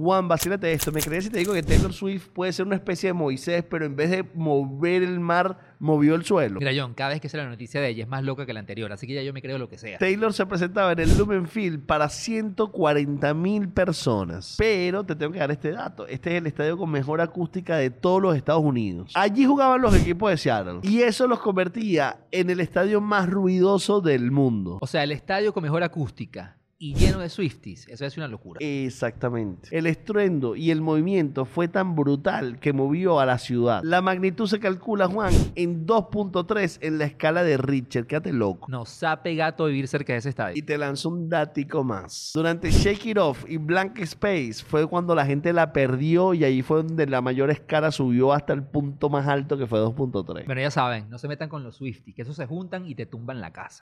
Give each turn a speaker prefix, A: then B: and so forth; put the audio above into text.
A: Juan, vacílate esto. Me crees si te digo que Taylor Swift puede ser una especie de Moisés, pero en vez de mover el mar, movió el suelo.
B: Mira, John, cada vez que sale la noticia de ella es más loca que la anterior, así que ya yo me creo lo que sea.
A: Taylor se presentaba en el Lumenfield para 140 mil personas. Pero te tengo que dar este dato. Este es el estadio con mejor acústica de todos los Estados Unidos. Allí jugaban los equipos de Seattle. Y eso los convertía en el estadio más ruidoso del mundo.
B: O sea, el estadio con mejor acústica y lleno de Swifties, eso es una locura.
A: Exactamente. El estruendo y el movimiento fue tan brutal que movió a la ciudad. La magnitud se calcula, Juan, en 2.3 en la escala de Richard. Quédate loco.
B: Nos sape gato vivir cerca de ese estadio.
A: Y te lanzo un dático más. Durante Shake It Off y Blank Space fue cuando la gente la perdió y ahí fue donde la mayor escala subió hasta el punto más alto que fue 2.3.
B: Bueno, ya saben, no se metan con los Swifties, que esos se juntan y te tumban la casa.